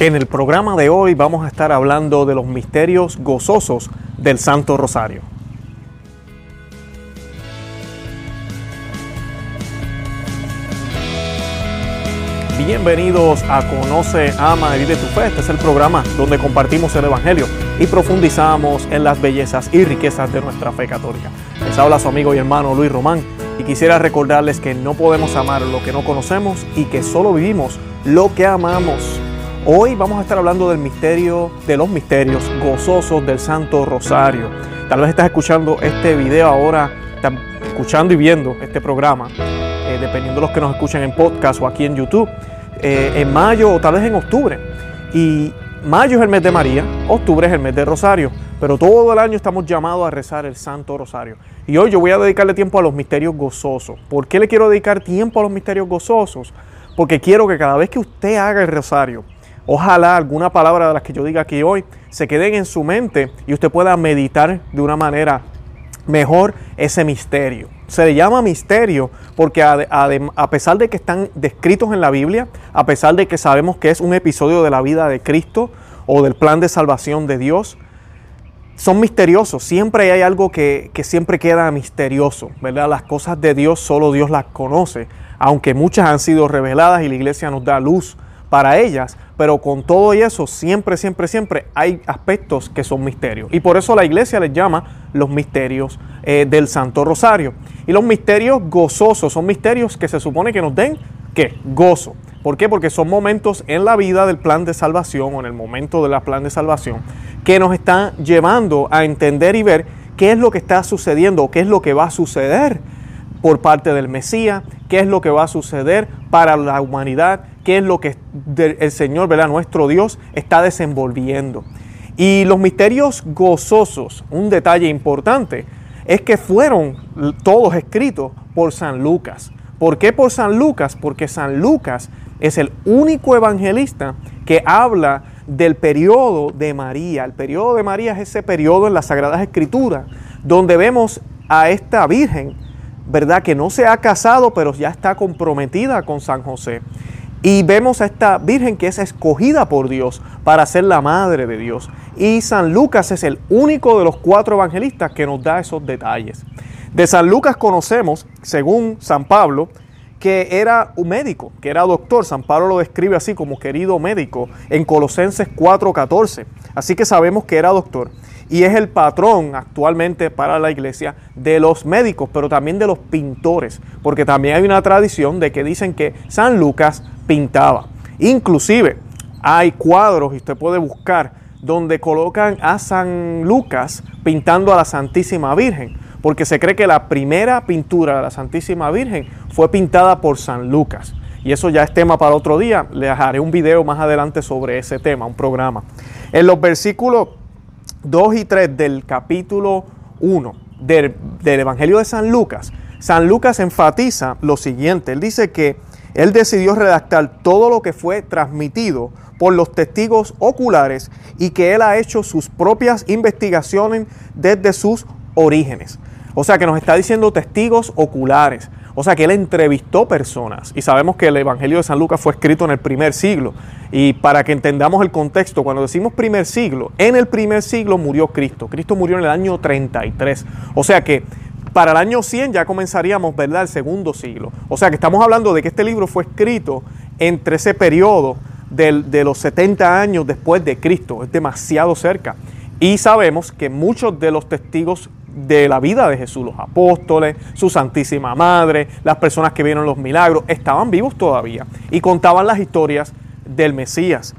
En el programa de hoy vamos a estar hablando de los misterios gozosos del Santo Rosario. Bienvenidos a Conoce, Ama y Vive tu Fe. Este es el programa donde compartimos el Evangelio y profundizamos en las bellezas y riquezas de nuestra fe católica. Les habla su amigo y hermano Luis Román y quisiera recordarles que no podemos amar lo que no conocemos y que solo vivimos lo que amamos. Hoy vamos a estar hablando del misterio, de los misterios gozosos del Santo Rosario. Tal vez estás escuchando este video ahora, estás escuchando y viendo este programa, eh, dependiendo de los que nos escuchan en podcast o aquí en YouTube, eh, en mayo o tal vez en octubre. Y mayo es el mes de María, octubre es el mes de Rosario, pero todo el año estamos llamados a rezar el Santo Rosario. Y hoy yo voy a dedicarle tiempo a los misterios gozosos. ¿Por qué le quiero dedicar tiempo a los misterios gozosos? Porque quiero que cada vez que usted haga el rosario, Ojalá alguna palabra de las que yo diga aquí hoy se queden en su mente y usted pueda meditar de una manera mejor ese misterio. Se le llama misterio porque a, pesar de que están descritos en la Biblia, a pesar de que sabemos que es un episodio de la vida de Cristo o del plan de salvación de Dios, son misteriosos. Siempre hay algo que, que siempre queda misterioso, ¿verdad? Las cosas de Dios solo Dios las conoce, aunque muchas han sido reveladas y la iglesia nos da luz para ellas, pero con todo y eso siempre, siempre, siempre hay aspectos que son misterios. Y por eso la iglesia les llama los misterios eh, del Santo Rosario. Y los misterios gozosos son misterios que se supone que nos den, ¿qué? Gozo. ¿Por qué? Porque son momentos en la vida del plan de salvación o en el momento del plan de salvación que nos están llevando a entender y ver qué es lo que está sucediendo o qué es lo que va a suceder por parte del Mesías, qué es lo que va a suceder para la humanidad, qué es lo que el Señor, ¿verdad? nuestro Dios, está desenvolviendo. Y los misterios gozosos, un detalle importante, es que fueron todos escritos por San Lucas. ¿Por qué por San Lucas? Porque San Lucas es el único evangelista que habla del periodo de María. El periodo de María es ese periodo en las Sagradas Escrituras donde vemos a esta Virgen, ¿verdad? Que no se ha casado, pero ya está comprometida con San José. Y vemos a esta Virgen que es escogida por Dios para ser la madre de Dios. Y San Lucas es el único de los cuatro evangelistas que nos da esos detalles. De San Lucas conocemos, según San Pablo, que era un médico, que era doctor. San Pablo lo describe así como querido médico en Colosenses 4:14. Así que sabemos que era doctor y es el patrón actualmente para la iglesia de los médicos, pero también de los pintores, porque también hay una tradición de que dicen que San Lucas pintaba. Inclusive hay cuadros, y usted puede buscar, donde colocan a San Lucas pintando a la Santísima Virgen, porque se cree que la primera pintura de la Santísima Virgen fue pintada por San Lucas. Y eso ya es tema para otro día. Le haré un video más adelante sobre ese tema, un programa. En los versículos 2 y 3 del capítulo 1 del, Evangelio de San Lucas, San Lucas enfatiza lo siguiente. Él dice que él decidió redactar todo lo que fue transmitido por los testigos oculares y que él ha hecho sus propias investigaciones desde sus orígenes. O sea que nos está diciendo testigos oculares. O sea que él entrevistó personas y sabemos que el Evangelio de San Lucas fue escrito en el primer siglo. Y para que entendamos el contexto, cuando decimos primer siglo, en el primer siglo murió Cristo. Cristo murió en el año 33. O sea que para el año 100 ya comenzaríamos, ¿verdad?, el segundo siglo. O sea que estamos hablando de que este libro fue escrito entre ese periodo de los 70 años después de Cristo. Es demasiado cerca. Y sabemos que muchos de los testigos de la vida de Jesús, los apóstoles, su Santísima Madre, las personas que vieron los milagros, estaban vivos todavía y contaban las historias del Mesías.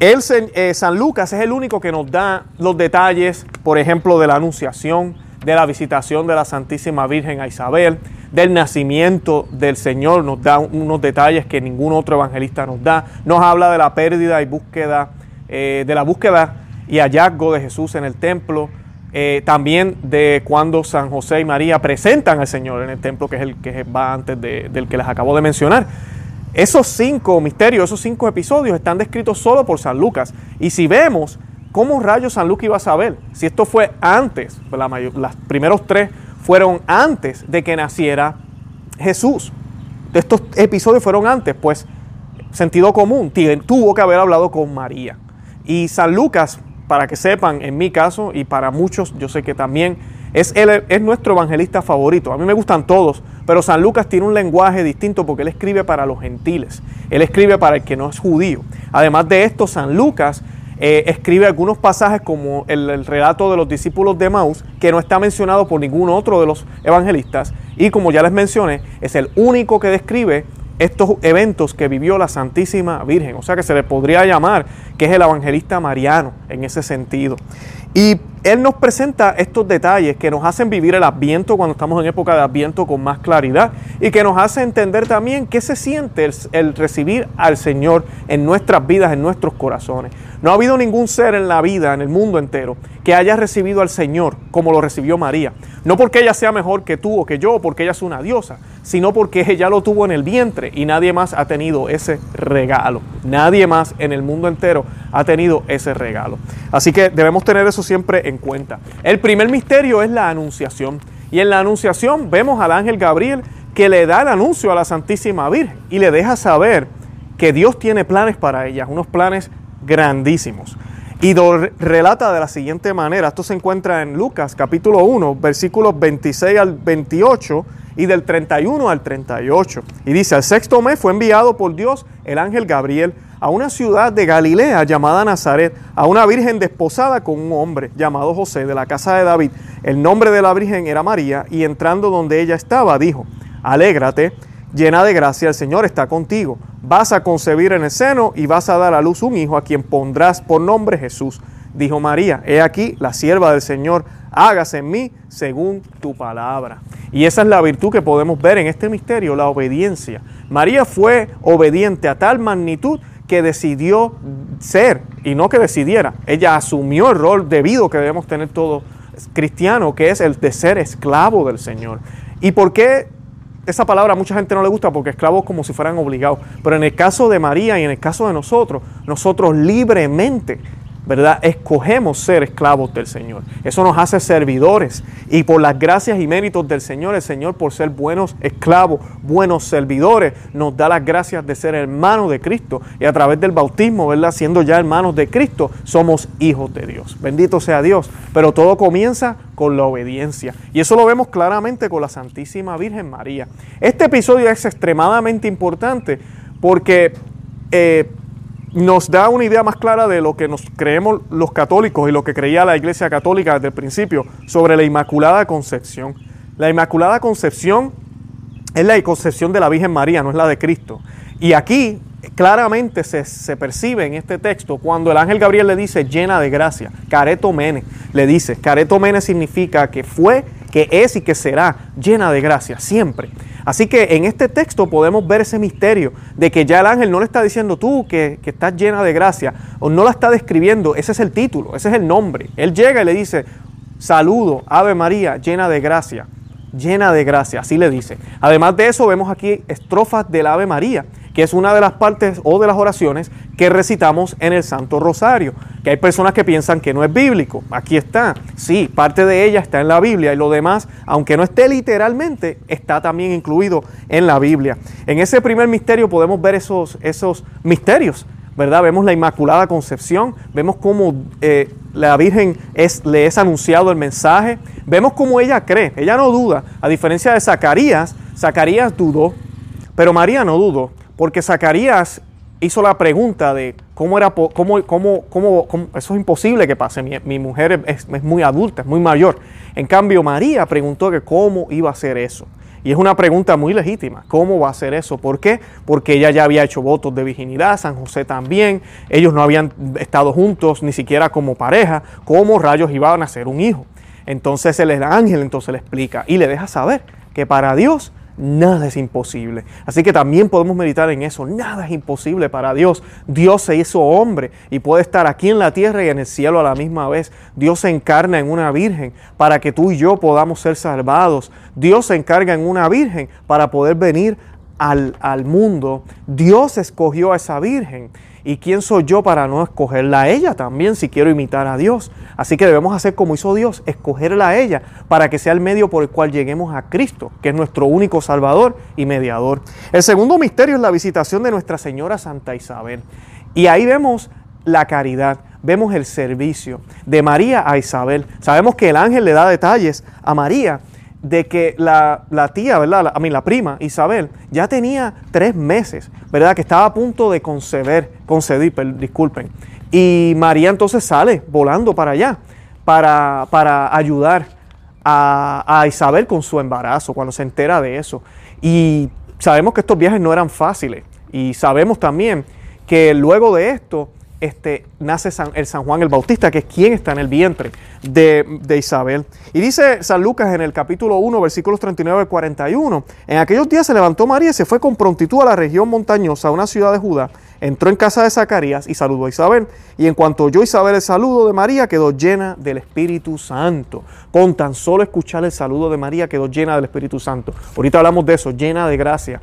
El, eh, San Lucas es el único que nos da los detalles, por ejemplo, de la anunciación, de la visitación de la Santísima Virgen a Isabel, del nacimiento del Señor, nos da unos detalles que ningún otro evangelista nos da. Nos habla de la pérdida y búsqueda, eh, de la búsqueda y hallazgo de Jesús en el templo, eh, también de cuando San José y María presentan al Señor en el templo, que es el que va antes del que les acabo de mencionar. Esos cinco misterios, esos cinco episodios están descritos solo por San Lucas. Y si vemos cómo rayos San Lucas iba a saber, si esto fue antes, la los primeros tres fueron antes de que naciera Jesús. Estos episodios fueron antes, pues sentido común, tuvo que haber hablado con María. Y San Lucas, para que sepan, en mi caso y para muchos, yo sé que también es, es nuestro evangelista favorito. A mí me gustan todos, pero San Lucas tiene un lenguaje distinto porque él escribe para los gentiles. Él escribe para el que no es judío. Además de esto, San Lucas eh, escribe algunos pasajes como el, relato de los discípulos de Maus, que no está mencionado por ningún otro de los evangelistas, y como ya les mencioné, es el único que describe estos eventos que vivió la Santísima Virgen. O sea que se le podría llamar que es el evangelista mariano en ese sentido. Y él nos presenta estos detalles que nos hacen vivir el Adviento cuando estamos en época de Adviento con más claridad y que nos hace entender también qué se siente el, recibir al Señor en nuestras vidas, en nuestros corazones. No ha habido ningún ser en la vida, en el mundo entero, que haya recibido al Señor como lo recibió María. No porque ella sea mejor que tú o que yo, porque ella es una diosa, sino porque ella lo tuvo en el vientre y nadie más ha tenido ese regalo. Nadie más en el mundo entero ha tenido ese regalo. Así que debemos tener eso siempre en cuenta. El primer misterio es la anunciación. Y en la anunciación vemos al ángel Gabriel que le da el anuncio a la Santísima Virgen y le deja saber que Dios tiene planes para ella, unos planes grandísimos. Y relata de la siguiente manera. Esto se encuentra en Lucas capítulo 1, versículos 26 al 28 y del 31 al 38. Y dice, el sexto mes fue enviado por Dios el ángel Gabriel a una ciudad de Galilea llamada Nazaret, a una virgen desposada con un hombre llamado José de la casa de David. El nombre de la virgen era María y entrando donde ella estaba dijo, alégrate, llena de gracia, el Señor está contigo. Vas a concebir en el seno y vas a dar a luz un hijo a quien pondrás por nombre Jesús. Dijo María, he aquí la sierva del Señor, hágase en mí según tu palabra. Y esa es la virtud que podemos ver en este misterio, la obediencia. María fue obediente a tal magnitud que decidió ser y no que decidiera. Ella asumió el rol debido que debemos tener todo cristiano, que es el de ser esclavo del Señor. ¿Y por qué esa palabra a mucha gente no le gusta? Porque esclavos como si fueran obligados. Pero en el caso de María y en el caso de nosotros, nosotros libremente ¿verdad? Escogemos ser esclavos del Señor. Eso nos hace servidores. Y por las gracias y méritos del Señor, el Señor por ser buenos esclavos, buenos servidores, nos da las gracias de ser hermanos de Cristo. Y a través del bautismo, ¿verdad? Siendo ya hermanos de Cristo, somos hijos de Dios. Bendito sea Dios. Pero todo comienza con la obediencia. Y eso lo vemos claramente con la Santísima Virgen María. Este episodio es extremadamente importante porque... Eh, nos da una idea más clara de lo que nos creemos los católicos y lo que creía la Iglesia Católica desde el principio sobre la Inmaculada Concepción. La Inmaculada Concepción es la concepción de la Virgen María, no es la de Cristo. Y aquí claramente se, percibe en este texto cuando el ángel Gabriel le dice llena de gracia, careto mene, le dice, careto mene significa que fue, que es y que será llena de gracia, siempre. Así que en este texto podemos ver ese misterio de que ya el ángel no le está diciendo tú que, estás llena de gracia, o no la está describiendo, ese es el título, ese es el nombre. Él llega y le dice, saludo, Ave María, llena de gracia, llena de gracia, así le dice. Además de eso vemos aquí estrofas del Ave María es una de las partes o de las oraciones que recitamos en el Santo Rosario, que hay personas que piensan que no es bíblico. Aquí está, sí, parte de ella está en la Biblia y lo demás, aunque no esté literalmente, está también incluido en la Biblia. En ese primer misterio podemos ver esos, esos misterios, ¿verdad? Vemos la Inmaculada Concepción, vemos cómo eh, la Virgen le es anunciado el mensaje, vemos cómo ella cree, ella no duda, a diferencia de Zacarías, Zacarías dudó, pero María no dudó. Porque Zacarías hizo la pregunta de cómo era, cómo, cómo, cómo, eso es imposible que pase, mi, mujer es, muy adulta, es muy mayor. En cambio, María preguntó que cómo iba a hacer eso. Y es una pregunta muy legítima, ¿cómo va a hacer eso? ¿Por qué? Porque ella ya había hecho votos de virginidad, San José también, ellos no habían estado juntos ni siquiera como pareja, ¿cómo rayos iban a ser un hijo? Entonces el ángel entonces le explica y le deja saber que para Dios nada es imposible. Así que también podemos meditar en eso. Nada es imposible para Dios. Dios se hizo hombre y puede estar aquí en la tierra y en el cielo a la misma vez. Dios se encarna en una virgen para que tú y yo podamos ser salvados. Dios se encarga en una virgen para poder venir al, al mundo. Dios escogió a esa virgen ¿Y quién soy yo para no escogerla a ella también si quiero imitar a Dios? Así que debemos hacer como hizo Dios, escogerla a ella para que sea el medio por el cual lleguemos a Cristo, que es nuestro único Salvador y mediador. El segundo misterio es la visitación de Nuestra Señora Santa Isabel. Y ahí vemos la caridad, vemos el servicio de María a Isabel. Sabemos que el ángel le da detalles a María de que la, tía, ¿verdad? a mí, la prima, Isabel, ya tenía tres meses, ¿verdad? Que estaba a punto de conceder, conceder, disculpen. Y María entonces sale volando para allá, para, para ayudar a, a, Isabel con su embarazo, cuando se entera de eso. Y sabemos que estos viajes no eran fáciles. Y sabemos también que luego de esto, este, nace el San Juan el Bautista, que es quien está en el vientre de, Isabel. Y dice San Lucas en el capítulo 1, versículos 39 al 41, en aquellos días se levantó María y se fue con prontitud a la región montañosa, a una ciudad de Judá, entró en casa de Zacarías y saludó a Isabel. Y en cuanto oyó Isabel el saludo de María, quedó llena del Espíritu Santo. Con tan solo escuchar el saludo de María, quedó llena del Espíritu Santo. Ahorita hablamos de eso, llena de gracia.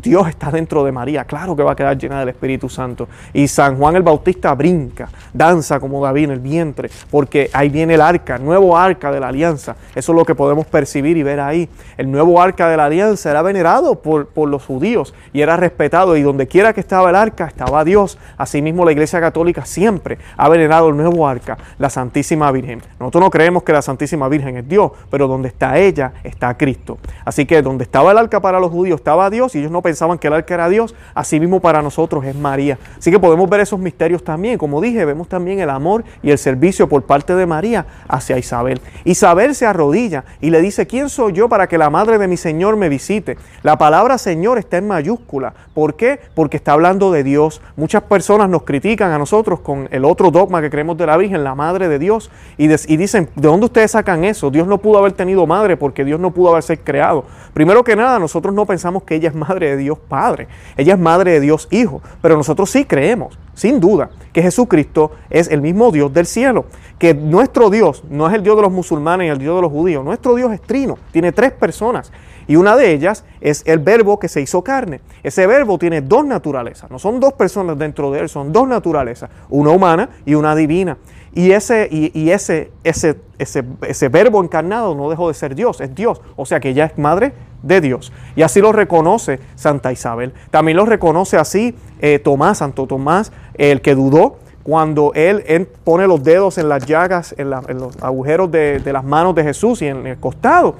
Dios está dentro de María, claro que va a quedar llena del Espíritu Santo. Y San Juan el Bautista brinca, danza como David en el vientre, porque ahí viene el arca, el nuevo arca de la alianza. Eso es lo que podemos percibir y ver ahí. El nuevo arca de la alianza era venerado por, por los judíos y era respetado. Y donde quiera que estaba el arca, estaba Dios. Asimismo, la Iglesia Católica siempre ha venerado el nuevo arca, la Santísima Virgen. Nosotros no creemos que la Santísima Virgen es Dios, pero donde está ella, está Cristo. Así que donde estaba el arca para los judíos, estaba Dios y ellos no pensaban que el arca era Dios, así mismo para nosotros es María. Así que podemos ver esos misterios también. Como dije, vemos también el amor y el servicio por parte de María hacia Isabel. Isabel se arrodilla y le dice, ¿quién soy yo para que la madre de mi Señor me visite? La palabra Señor está en mayúscula. ¿Por qué? Porque está hablando de Dios. Muchas personas nos critican a nosotros con el otro dogma que creemos de la Virgen, la madre de Dios, y, dicen, ¿de dónde ustedes sacan eso? Dios no pudo haber tenido madre porque Dios no pudo haber creado. Primero que nada, nosotros no pensamos que ella es madre de Dios Padre, ella es madre de Dios Hijo, pero nosotros sí creemos, sin duda, que Jesucristo es el mismo Dios del cielo, que nuestro Dios no es el Dios de los musulmanes y el Dios de los judíos, nuestro Dios es trino, tiene tres personas y una de ellas es el verbo que se hizo carne. Ese verbo tiene dos naturalezas, no son dos personas dentro de él, son dos naturalezas, una humana y una divina. Y ese, y, ese, ese, ese, ese verbo encarnado no dejó de ser Dios, es Dios. O sea que ella es madre de Dios. Y así lo reconoce Santa Isabel. También lo reconoce así eh, Tomás, Santo Tomás, el que dudó cuando él, pone los dedos en las llagas, en, los agujeros de, las manos de Jesús y en el costado.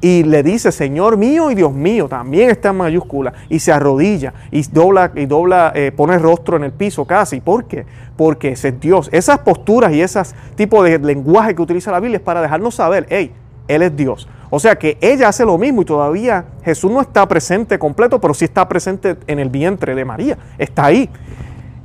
Y le dice, Señor mío y Dios mío, también está en mayúscula, y se arrodilla y dobla, y dobla, eh, pone el rostro en el piso casi. ¿Por qué? Porque ese es Dios. Esas posturas y ese tipo de lenguaje que utiliza la Biblia es para dejarnos saber, hey, Él es Dios. O sea que ella hace lo mismo y todavía Jesús no está presente completo, pero sí está presente en el vientre de María. Está ahí.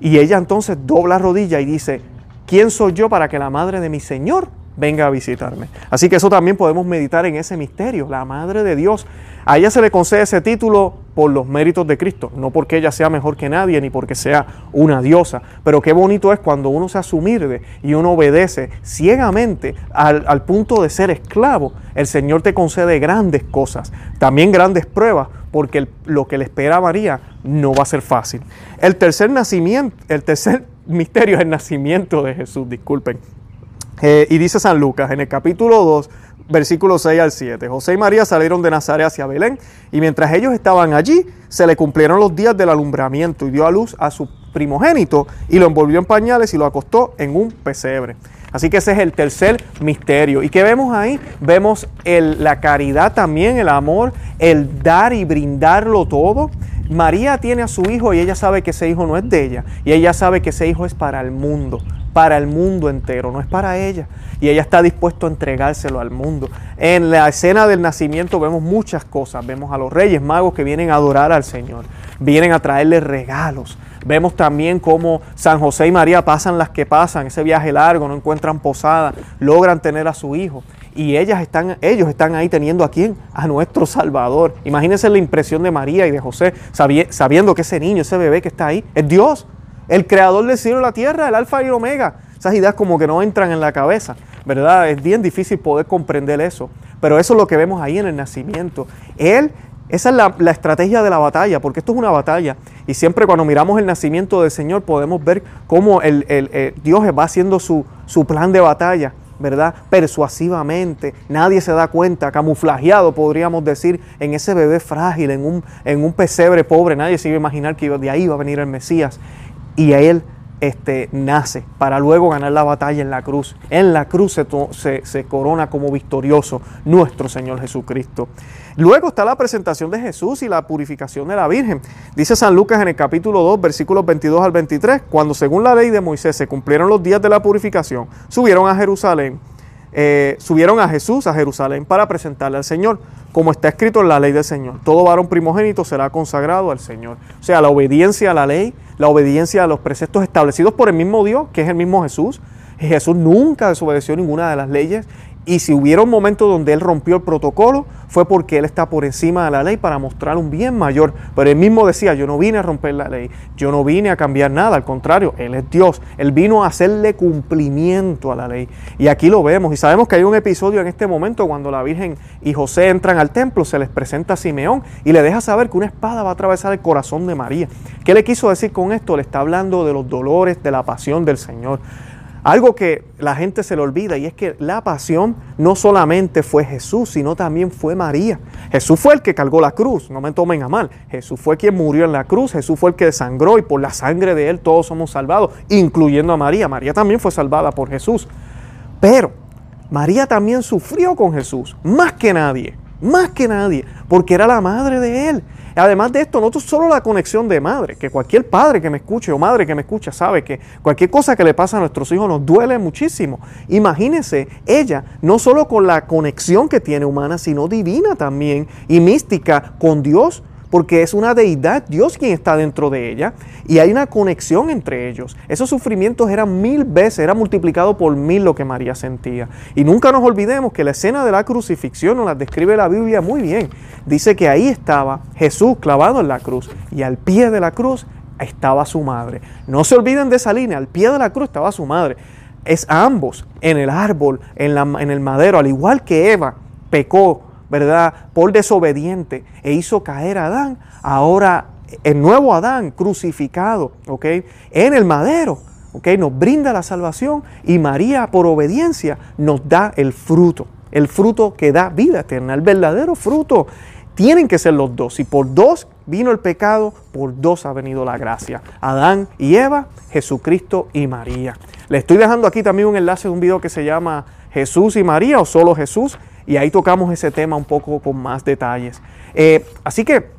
Y ella entonces dobla rodilla y dice, ¿quién soy yo para que la madre de mi Señor venga a visitarme. Así que eso también podemos meditar en ese misterio, la Madre de Dios. A ella se le concede ese título por los méritos de Cristo, no porque ella sea mejor que nadie ni porque sea una diosa, pero qué bonito es cuando uno se asumirde y uno obedece ciegamente al, punto de ser esclavo. El Señor te concede grandes cosas, también grandes pruebas, porque lo que le espera a María no va a ser fácil. El tercer nacimiento, el tercer misterio es el nacimiento de Jesús, disculpen. Eh, y dice San Lucas en el capítulo 2, versículos 6 al 7. José y María salieron de Nazaret hacia Belén y mientras ellos estaban allí, se le cumplieron los días del alumbramiento y dio a luz a su primogénito y lo envolvió en pañales y lo acostó en un pesebre. Así que ese es el tercer misterio. ¿Y qué vemos ahí? Vemos la caridad también, el amor, el dar y brindarlo todo. María tiene a su hijo y ella sabe que ese hijo no es de ella. Y ella sabe que ese hijo es para el mundo para el mundo entero, no es para ella. Y ella está dispuesta a entregárselo al mundo. En la escena del nacimiento vemos muchas cosas. Vemos a los reyes magos que vienen a adorar al Señor, vienen a traerle regalos. Vemos también cómo San José y María pasan las que pasan, ese viaje largo, no encuentran posada, logran tener a su hijo. Y ellas están, ellos están ahí teniendo a quién? A nuestro Salvador. Imagínense la impresión de María y de José, sabiendo que ese niño, ese bebé que está ahí, es Dios el creador del cielo y la tierra, el alfa y el omega. Esas ideas como que no entran en la cabeza, ¿verdad? Es bien difícil poder comprender eso. Pero eso es lo que vemos ahí en el nacimiento. Él Esa es la, estrategia de la batalla, porque esto es una batalla. Y siempre cuando miramos el nacimiento del Señor podemos ver cómo el, Dios va haciendo su, su plan de batalla. ¿Verdad? Persuasivamente, nadie se da cuenta, camuflajeado, podríamos decir, en ese bebé frágil, en un, en un pesebre pobre, nadie se iba a imaginar que de ahí iba a venir el Mesías. Y a él este, nace para luego ganar la batalla en la cruz. En la cruz se, se, corona como victorioso nuestro Señor Jesucristo. Luego está la presentación de Jesús y la purificación de la Virgen. Dice San Lucas en el capítulo 2, versículos 22 al 23, cuando según la ley de Moisés se cumplieron los días de la purificación, subieron a Jerusalén, eh, subieron a Jesús a Jerusalén para presentarle al Señor, como está escrito en la ley del Señor. Todo varón primogénito será consagrado al Señor. O sea, la obediencia a la ley la obediencia a los preceptos establecidos por el mismo Dios, que es el mismo Jesús. Jesús nunca desobedeció ninguna de las leyes y si hubiera un momento donde él rompió el protocolo, fue porque él está por encima de la ley para mostrar un bien mayor. Pero él mismo decía, yo no vine a romper la ley, yo no vine a cambiar nada, al contrario, él es Dios. Él vino a hacerle cumplimiento a la ley. Y aquí lo vemos. Y sabemos que hay un episodio en este momento cuando la Virgen y José entran al templo, se les presenta a Simeón y le deja saber que una espada va a atravesar el corazón de María. ¿Qué le quiso decir con esto? Le está hablando de los dolores, de la pasión del Señor. Algo que la gente se le olvida y es que la pasión no solamente fue Jesús, sino también fue María. Jesús fue el que cargó la cruz, no me tomen a mal. Jesús fue quien murió en la cruz, Jesús fue el que desangró y por la sangre de él todos somos salvados, incluyendo a María. María también fue salvada por Jesús. Pero María también sufrió con Jesús, más que nadie, más que nadie, porque era la madre de él. Además de esto, no solo la conexión de madre, que cualquier padre que me escuche o madre que me escucha sabe que cualquier cosa que le pasa a nuestros hijos nos duele muchísimo. Imagínense ella, no solo con la conexión que tiene humana, sino divina también y mística con Dios porque es una deidad, Dios quien está dentro de ella, y hay una conexión entre ellos. Esos sufrimientos eran mil veces, era multiplicado por mil lo que María sentía. Y nunca nos olvidemos que la escena de la crucifixión nos la describe la Biblia muy bien. Dice que ahí estaba Jesús clavado en la cruz, y al pie de la cruz estaba su madre. No se olviden de esa línea, al pie de la cruz estaba su madre. Es ambos, en el árbol, en, la, en el madero, al igual que Eva pecó ¿verdad? Por desobediente e hizo caer a Adán, ahora el nuevo Adán crucificado, ¿ok? En el madero, ¿ok? Nos brinda la salvación y María por obediencia nos da el fruto, el fruto que da vida eterna, el verdadero fruto. Tienen que ser los dos. Y por dos vino el pecado, por dos ha venido la gracia. Adán y Eva, Jesucristo y María. Le estoy dejando aquí también un enlace de un video que se llama Jesús y María o solo Jesús y ahí tocamos ese tema un poco con más detalles. Eh, así que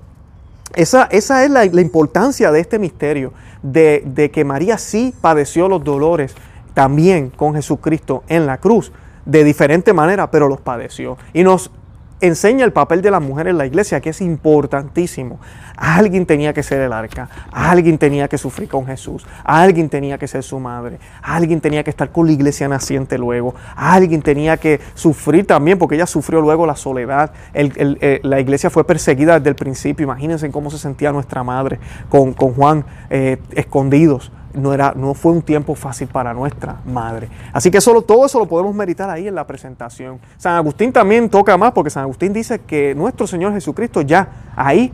esa, esa es la, importancia de este misterio, de, de que María sí padeció los dolores también con Jesucristo en la cruz de diferente manera, pero los padeció. Y nos enseña el papel de la mujer en la iglesia, que es importantísimo. Alguien tenía que ser el arca, alguien tenía que sufrir con Jesús, alguien tenía que ser su madre, alguien tenía que estar con la iglesia naciente luego, alguien tenía que sufrir también, porque ella sufrió luego la soledad. Eh, la iglesia fue perseguida desde el principio, imagínense cómo se sentía nuestra madre con, Juan eh, escondidos no, era, no fue un tiempo fácil para nuestra madre. Así que solo, todo eso lo podemos meditar ahí en la presentación. San Agustín también toca más porque San Agustín dice que nuestro Señor Jesucristo ya ahí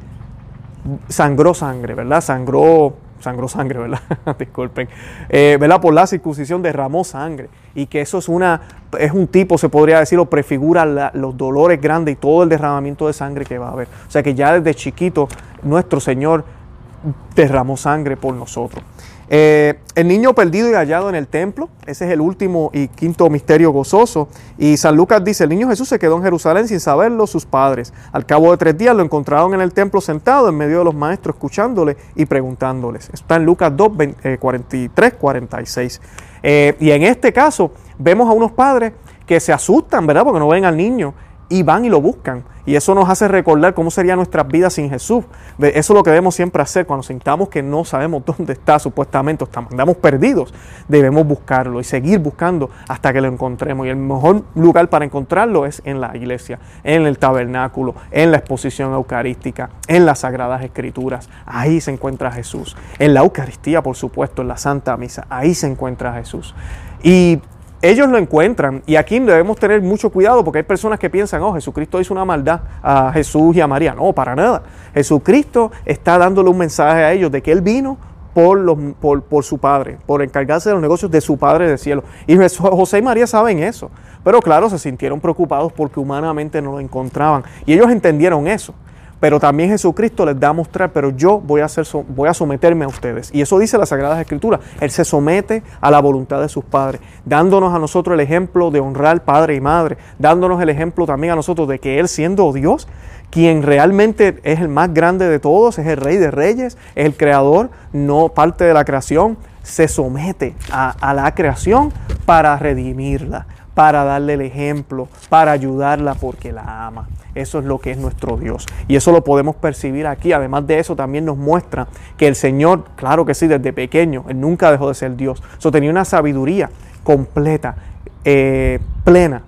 sangró sangre, ¿verdad? Sangró, sangró sangre, ¿verdad? Disculpen. Eh, ¿Verdad? Por la circuncisión derramó sangre. Y que eso es una, es un tipo, se podría decir, o prefigura los dolores grandes y todo el derramamiento de sangre que va a haber. O sea que ya desde chiquito nuestro Señor derramó sangre por nosotros. Eh, el niño perdido y hallado en el templo, ese es el último y quinto misterio gozoso. Y San Lucas dice, el niño Jesús se quedó en Jerusalén sin saberlo sus padres. Al cabo de tres días lo encontraron en el templo sentado en medio de los maestros, escuchándole y preguntándoles. Está en Lucas 2, 43, 46. y en este caso vemos a unos padres que se asustan, ¿verdad? Porque no ven al niño y van y lo buscan. Y eso nos hace recordar cómo sería nuestra vida sin Jesús. Eso es lo que debemos siempre hacer cuando sintamos que no sabemos dónde está supuestamente, estamos, andamos perdidos. Debemos buscarlo y seguir buscando hasta que lo encontremos. Y el mejor lugar para encontrarlo es en la iglesia, en el tabernáculo, en la exposición eucarística, en las sagradas escrituras. Ahí se encuentra Jesús. En la Eucaristía, por supuesto, en la Santa Misa. Ahí se encuentra Jesús. Y ellos lo encuentran y aquí debemos tener mucho cuidado porque hay personas que piensan, oh, Jesucristo hizo una maldad a Jesús y a María. No, para nada. Jesucristo está dándole un mensaje a ellos de que Él vino por, su Padre, por encargarse de los negocios de su Padre del cielo. Y José y María saben eso. Pero claro, se sintieron preocupados porque humanamente no lo encontraban. Y ellos entendieron eso. Pero también Jesucristo les da a mostrar, pero yo voy a, voy a someterme a ustedes. Y eso dice la Sagrada Escritura. Él se somete a la voluntad de sus padres, dándonos a nosotros el ejemplo de honrar padre y madre, dándonos el ejemplo también a nosotros de que Él siendo Dios, quien realmente es el más grande de todos, es el rey de reyes, es el creador, no parte de la creación, se somete a la creación para redimirla, para darle el ejemplo, para ayudarla porque la ama. Eso es lo que es nuestro Dios. Y eso lo podemos percibir aquí. Además de eso, también nos muestra que el Señor, claro que sí, desde pequeño, Él nunca dejó de ser Dios. Eso tenía una sabiduría completa, eh, plena,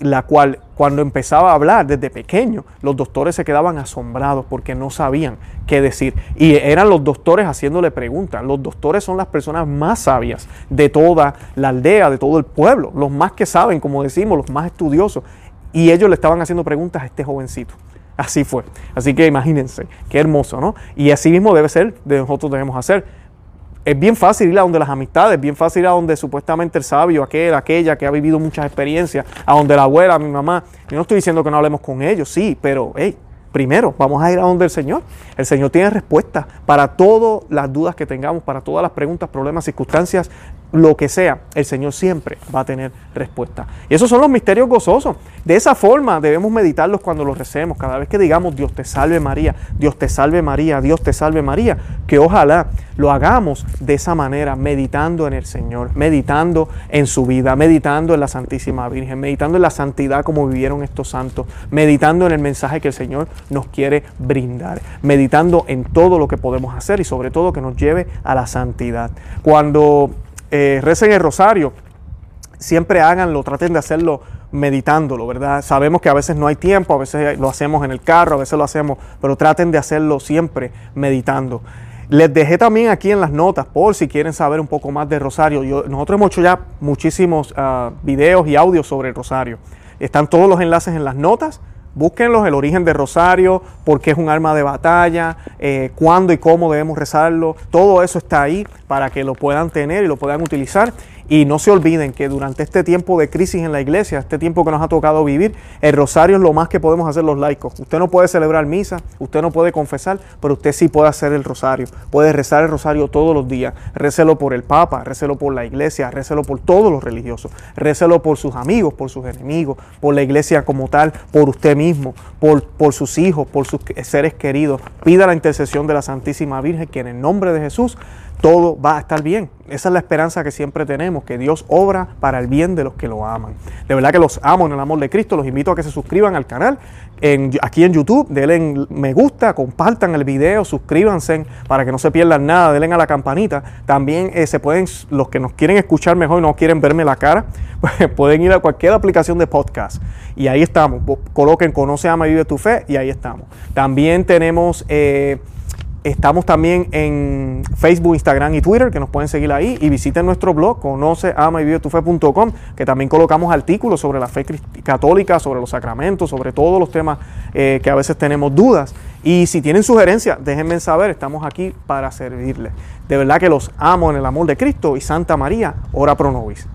la cual cuando empezaba a hablar desde pequeño, los doctores se quedaban asombrados porque no sabían qué decir. Y eran los doctores haciéndole preguntas. Los doctores son las personas más sabias de toda la aldea, de todo el pueblo, los más que saben, como decimos, los más estudiosos. Y ellos le estaban haciendo preguntas a este jovencito. Así fue. Así que imagínense, qué hermoso, ¿no? Y así mismo debe ser, de nosotros debemos hacer. Es bien fácil ir a donde las amistades, bien fácil ir a donde supuestamente el sabio, aquel, aquella que ha vivido muchas experiencias, a donde la abuela, mi mamá. Yo no estoy diciendo que no hablemos con ellos, sí, pero hey, primero vamos a ir a donde el Señor. El Señor tiene respuesta para todas las dudas que tengamos, para todas las preguntas, problemas, circunstancias lo que sea, el Señor siempre va a tener respuesta. Y esos son los misterios gozosos. De esa forma debemos meditarlos cuando los recemos. Cada vez que digamos Dios te salve María, Dios te salve María, Dios te salve María, que ojalá lo hagamos de esa manera, meditando en el Señor, meditando en su vida, meditando en la Santísima Virgen, meditando en la santidad como vivieron estos santos, meditando en el mensaje que el Señor nos quiere brindar, meditando en todo lo que podemos hacer y sobre todo que nos lleve a la santidad. Cuando eh, recen el rosario, siempre háganlo, traten de hacerlo meditándolo, ¿verdad? Sabemos que a veces no hay tiempo, a veces lo hacemos en el carro, a veces lo hacemos, pero traten de hacerlo siempre meditando. Les dejé también aquí en las notas por si quieren saber un poco más de rosario. nosotros hemos hecho ya muchísimos uh, videos y audios sobre el rosario. Están todos los enlaces en las notas. Búsquenlos, el origen de Rosario, por qué es un arma de batalla, eh, cuándo y cómo debemos rezarlo. Todo eso está ahí para que lo puedan tener y lo puedan utilizar. Y no se olviden que durante este tiempo de crisis en la iglesia, este tiempo que nos ha tocado vivir, el rosario es lo más que podemos hacer los laicos. Usted no puede celebrar misa, usted no puede confesar, pero usted sí puede hacer el rosario. Puede rezar el rosario todos los días. Récelo por el Papa, récelo por la iglesia, récelo por todos los religiosos. Récelo por sus amigos, por sus enemigos, por la iglesia como tal, por usted mismo, por, por sus hijos, por sus seres queridos. Pida la intercesión de la Santísima Virgen que en el nombre de Jesús todo va a estar bien. Esa es la esperanza que siempre tenemos, que Dios obra para el bien de los que lo aman. De verdad que los amo en el amor de Cristo. Los invito a que se suscriban al canal en, aquí en YouTube, denle me gusta, compartan el video, suscríbanse para que no se pierdan nada, denle a la campanita. También eh, se pueden, los que nos quieren escuchar mejor y no quieren verme la cara, pues pueden ir a cualquier aplicación de podcast. Y ahí estamos. Coloquen Conoce, Ama y Vive tu Fe y ahí estamos. También tenemos... Eh, Estamos también en Facebook, Instagram y Twitter, que nos pueden seguir ahí. Y visiten nuestro blog, conoce, y vive tu que también colocamos artículos sobre la fe católica, sobre los sacramentos, sobre todos los temas eh, que a veces tenemos dudas. Y si tienen sugerencias, déjenme saber, estamos aquí para servirles. De verdad que los amo en el amor de Cristo y Santa María, ora pro nobis.